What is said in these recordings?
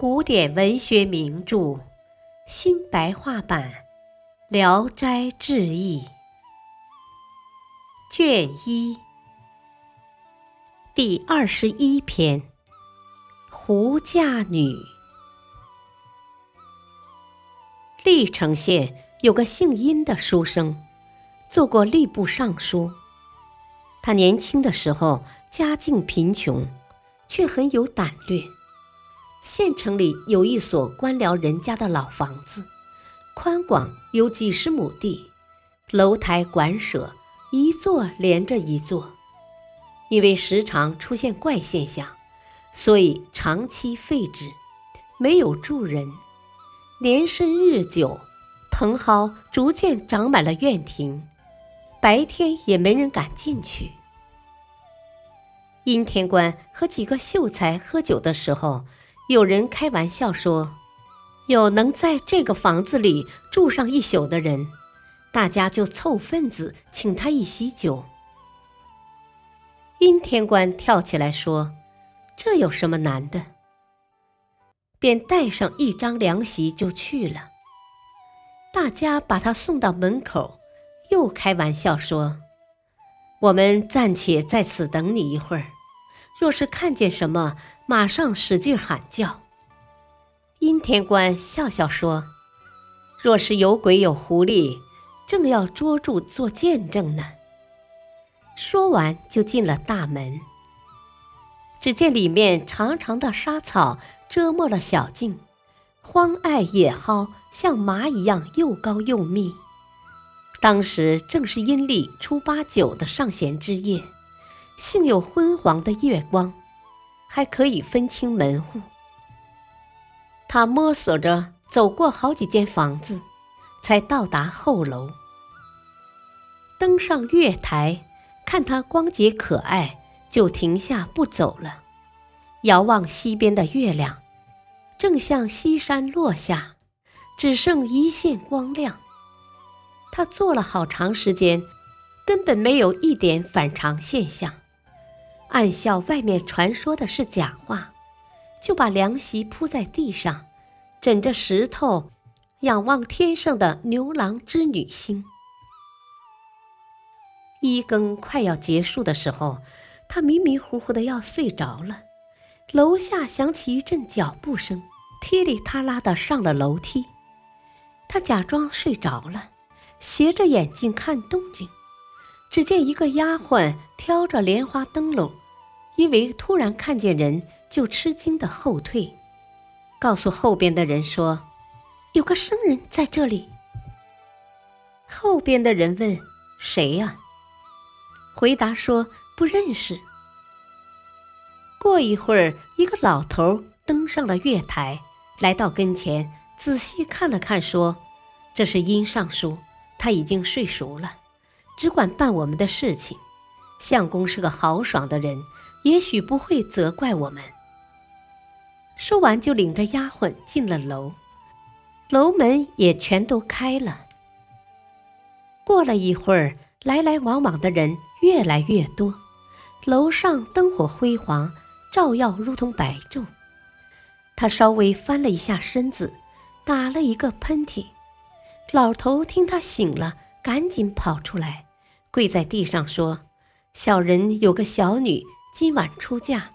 古典文学名著新白话版《聊斋志异》卷一第二十一篇《胡嫁女》。历城县有个姓殷的书生，做过吏部尚书。他年轻的时候家境贫穷，却很有胆略。县城里有一所官僚人家的老房子，宽广有几十亩地，楼台馆舍一座连着一座。因为时常出现怪现象，所以长期废置，没有住人。年深日久，蓬蒿逐渐长满了院庭，白天也没人敢进去。阴天官和几个秀才喝酒的时候。有人开玩笑说：“有能在这个房子里住上一宿的人，大家就凑份子请他一席酒。”阴天官跳起来说：“这有什么难的？”便带上一张凉席就去了。大家把他送到门口，又开玩笑说：“我们暂且在此等你一会儿。”若是看见什么，马上使劲喊叫。阴天官笑笑说：“若是有鬼有狐狸，正要捉住做见证呢。”说完就进了大门。只见里面长长的沙草遮没了小径，荒艾野蒿像麻一样又高又密。当时正是阴历初八九的上弦之夜。幸有昏黄的月光，还可以分清门户。他摸索着走过好几间房子，才到达后楼。登上月台，看他光洁可爱，就停下不走了。遥望西边的月亮，正向西山落下，只剩一线光亮。他坐了好长时间，根本没有一点反常现象。暗笑外面传说的是假话，就把凉席铺在地上，枕着石头，仰望天上的牛郎织女星。一更快要结束的时候，他迷迷糊糊的要睡着了。楼下响起一阵脚步声，噼里啪啦的上了楼梯。他假装睡着了，斜着眼睛看动静。只见一个丫鬟挑着莲花灯笼，因为突然看见人，就吃惊的后退，告诉后边的人说：“有个生人在这里。”后边的人问：“谁呀？”回答说：“不认识。”过一会儿，一个老头登上了月台，来到跟前，仔细看了看，说：“这是殷尚书，他已经睡熟了。”只管办我们的事情，相公是个豪爽的人，也许不会责怪我们。说完，就领着丫鬟进了楼，楼门也全都开了。过了一会儿，来来往往的人越来越多，楼上灯火辉煌，照耀如同白昼。他稍微翻了一下身子，打了一个喷嚏。老头听他醒了，赶紧跑出来。跪在地上说：“小人有个小女，今晚出嫁，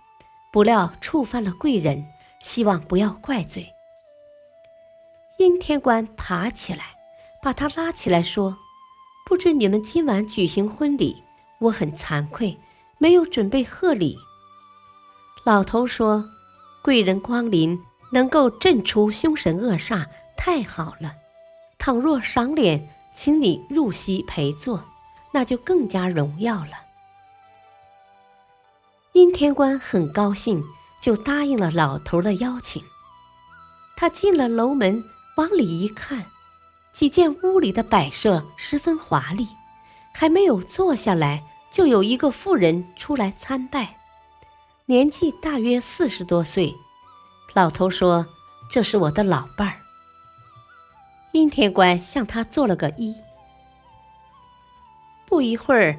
不料触犯了贵人，希望不要怪罪。”阴天官爬起来，把他拉起来说：“不知你们今晚举行婚礼，我很惭愧，没有准备贺礼。”老头说：“贵人光临，能够镇除凶神恶煞，太好了。倘若赏脸，请你入席陪坐。”那就更加荣耀了。阴天官很高兴，就答应了老头的邀请。他进了楼门，往里一看，几间屋里的摆设十分华丽，还没有坐下来，就有一个妇人出来参拜，年纪大约四十多岁。老头说：“这是我的老伴儿。”阴天官向他做了个揖。不一会儿，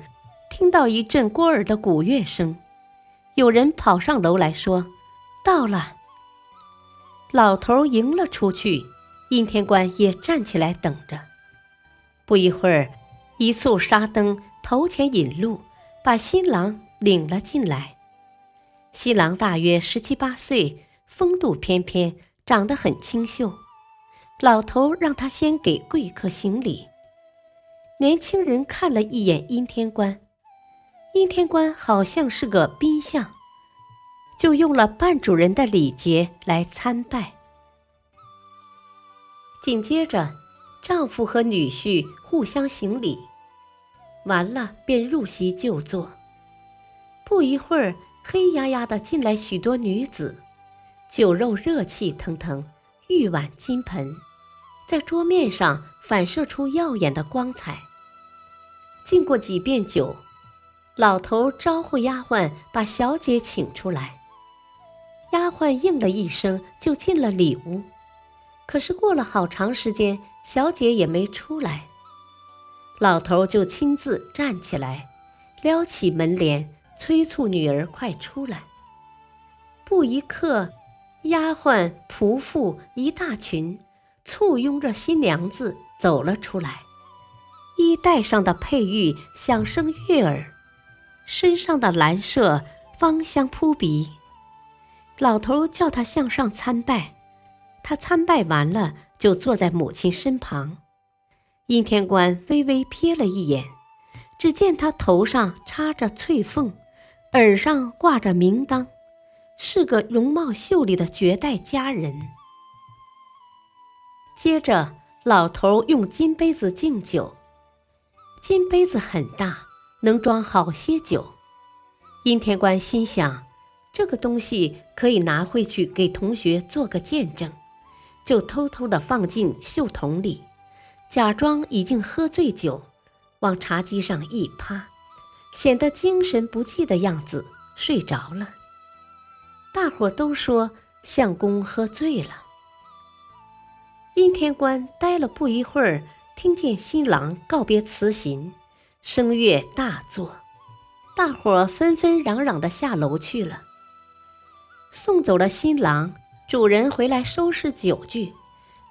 听到一阵聒耳的鼓乐声，有人跑上楼来说：“到了。”老头迎了出去，阴天官也站起来等着。不一会儿，一簇纱灯头前引路，把新郎领了进来。新郎大约十七八岁，风度翩翩，长得很清秀。老头让他先给贵客行礼。年轻人看了一眼阴天官，阴天官好像是个宾相，就用了半主人的礼节来参拜。紧接着，丈夫和女婿互相行礼，完了便入席就坐。不一会儿，黑压压的进来许多女子，酒肉热气腾腾，玉碗金盆。在桌面上反射出耀眼的光彩。敬过几遍酒，老头招呼丫鬟把小姐请出来。丫鬟应了一声，就进了里屋。可是过了好长时间，小姐也没出来。老头就亲自站起来，撩起门帘，催促女儿快出来。不一刻，丫鬟仆妇一大群。簇拥着新娘子走了出来，衣带上的佩玉响声悦耳，身上的蓝麝芳香扑鼻。老头叫他向上参拜，他参拜完了，就坐在母亲身旁。阴天官微微瞥了一眼，只见他头上插着翠凤，耳上挂着明当，是个容貌秀丽的绝代佳人。接着，老头用金杯子敬酒。金杯子很大，能装好些酒。阴天官心想，这个东西可以拿回去给同学做个见证，就偷偷地放进袖筒里，假装已经喝醉酒，往茶几上一趴，显得精神不济的样子，睡着了。大伙都说相公喝醉了。阴天官待了不一会儿，听见新郎告别辞行，声乐大作，大伙纷纷攘攘的下楼去了。送走了新郎，主人回来收拾酒具，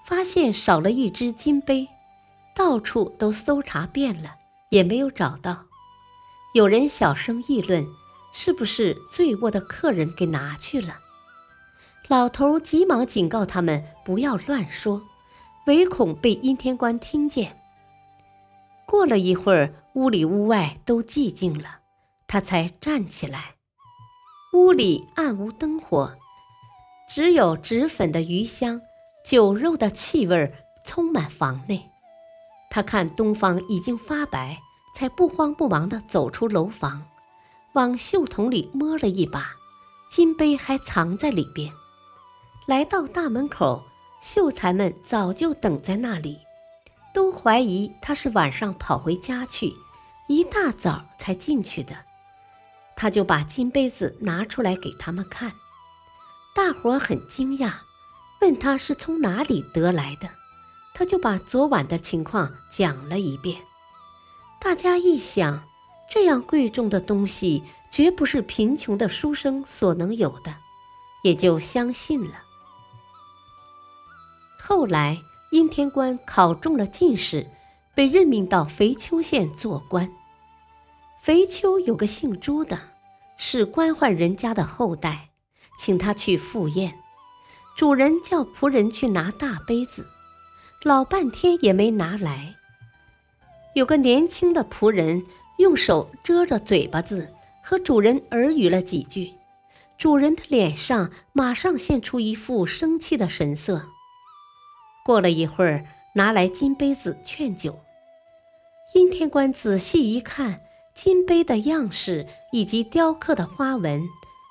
发现少了一只金杯，到处都搜查遍了，也没有找到。有人小声议论，是不是醉卧的客人给拿去了？老头急忙警告他们不要乱说。唯恐被阴天官听见。过了一会儿，屋里屋外都寂静了，他才站起来。屋里暗无灯火，只有脂粉的余香、酒肉的气味充满房内。他看东方已经发白，才不慌不忙地走出楼房，往袖筒里摸了一把，金杯还藏在里边。来到大门口。秀才们早就等在那里，都怀疑他是晚上跑回家去，一大早才进去的。他就把金杯子拿出来给他们看，大伙很惊讶，问他是从哪里得来的，他就把昨晚的情况讲了一遍。大家一想，这样贵重的东西绝不是贫穷的书生所能有的，也就相信了。后来，殷天官考中了进士，被任命到肥丘县做官。肥丘有个姓朱的，是官宦人家的后代，请他去赴宴。主人叫仆人去拿大杯子，老半天也没拿来。有个年轻的仆人用手遮着嘴巴子，和主人耳语了几句，主人的脸上马上现出一副生气的神色。过了一会儿，拿来金杯子劝酒。阴天官仔细一看，金杯的样式以及雕刻的花纹，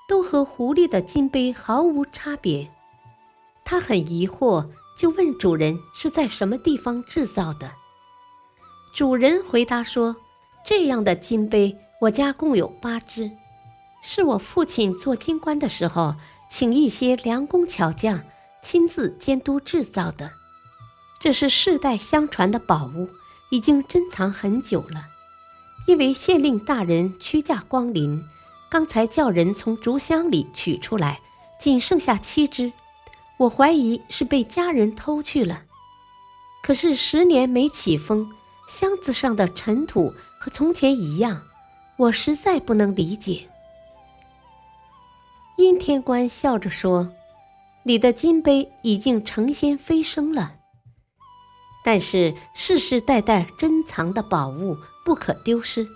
都和狐狸的金杯毫无差别。他很疑惑，就问主人是在什么地方制造的。主人回答说：“这样的金杯，我家共有八只，是我父亲做金官的时候，请一些良工巧匠亲自监督制造的。”这是世代相传的宝物，已经珍藏很久了。因为县令大人屈驾光临，刚才叫人从竹箱里取出来，仅剩下七只，我怀疑是被家人偷去了。可是十年没起风，箱子上的尘土和从前一样，我实在不能理解。阴天官笑着说：“你的金杯已经成仙飞升了，但是世世代代珍藏的宝物不可丢失。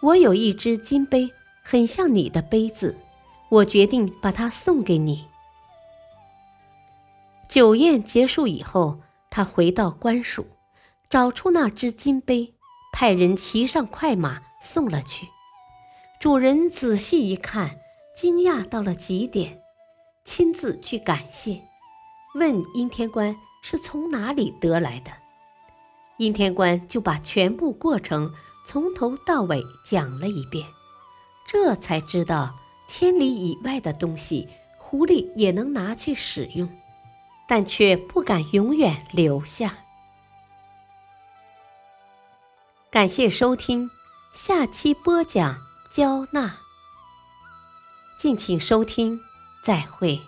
我有一只金杯，很像你的杯子，我决定把它送给你。”酒宴结束以后。他回到官署，找出那只金杯，派人骑上快马送了去。主人仔细一看，惊讶到了极点，亲自去感谢，问阴天官是从哪里得来的。阴天官就把全部过程从头到尾讲了一遍，这才知道千里以外的东西，狐狸也能拿去使用。但却不敢永远留下。感谢收听，下期播讲交纳。敬请收听，再会。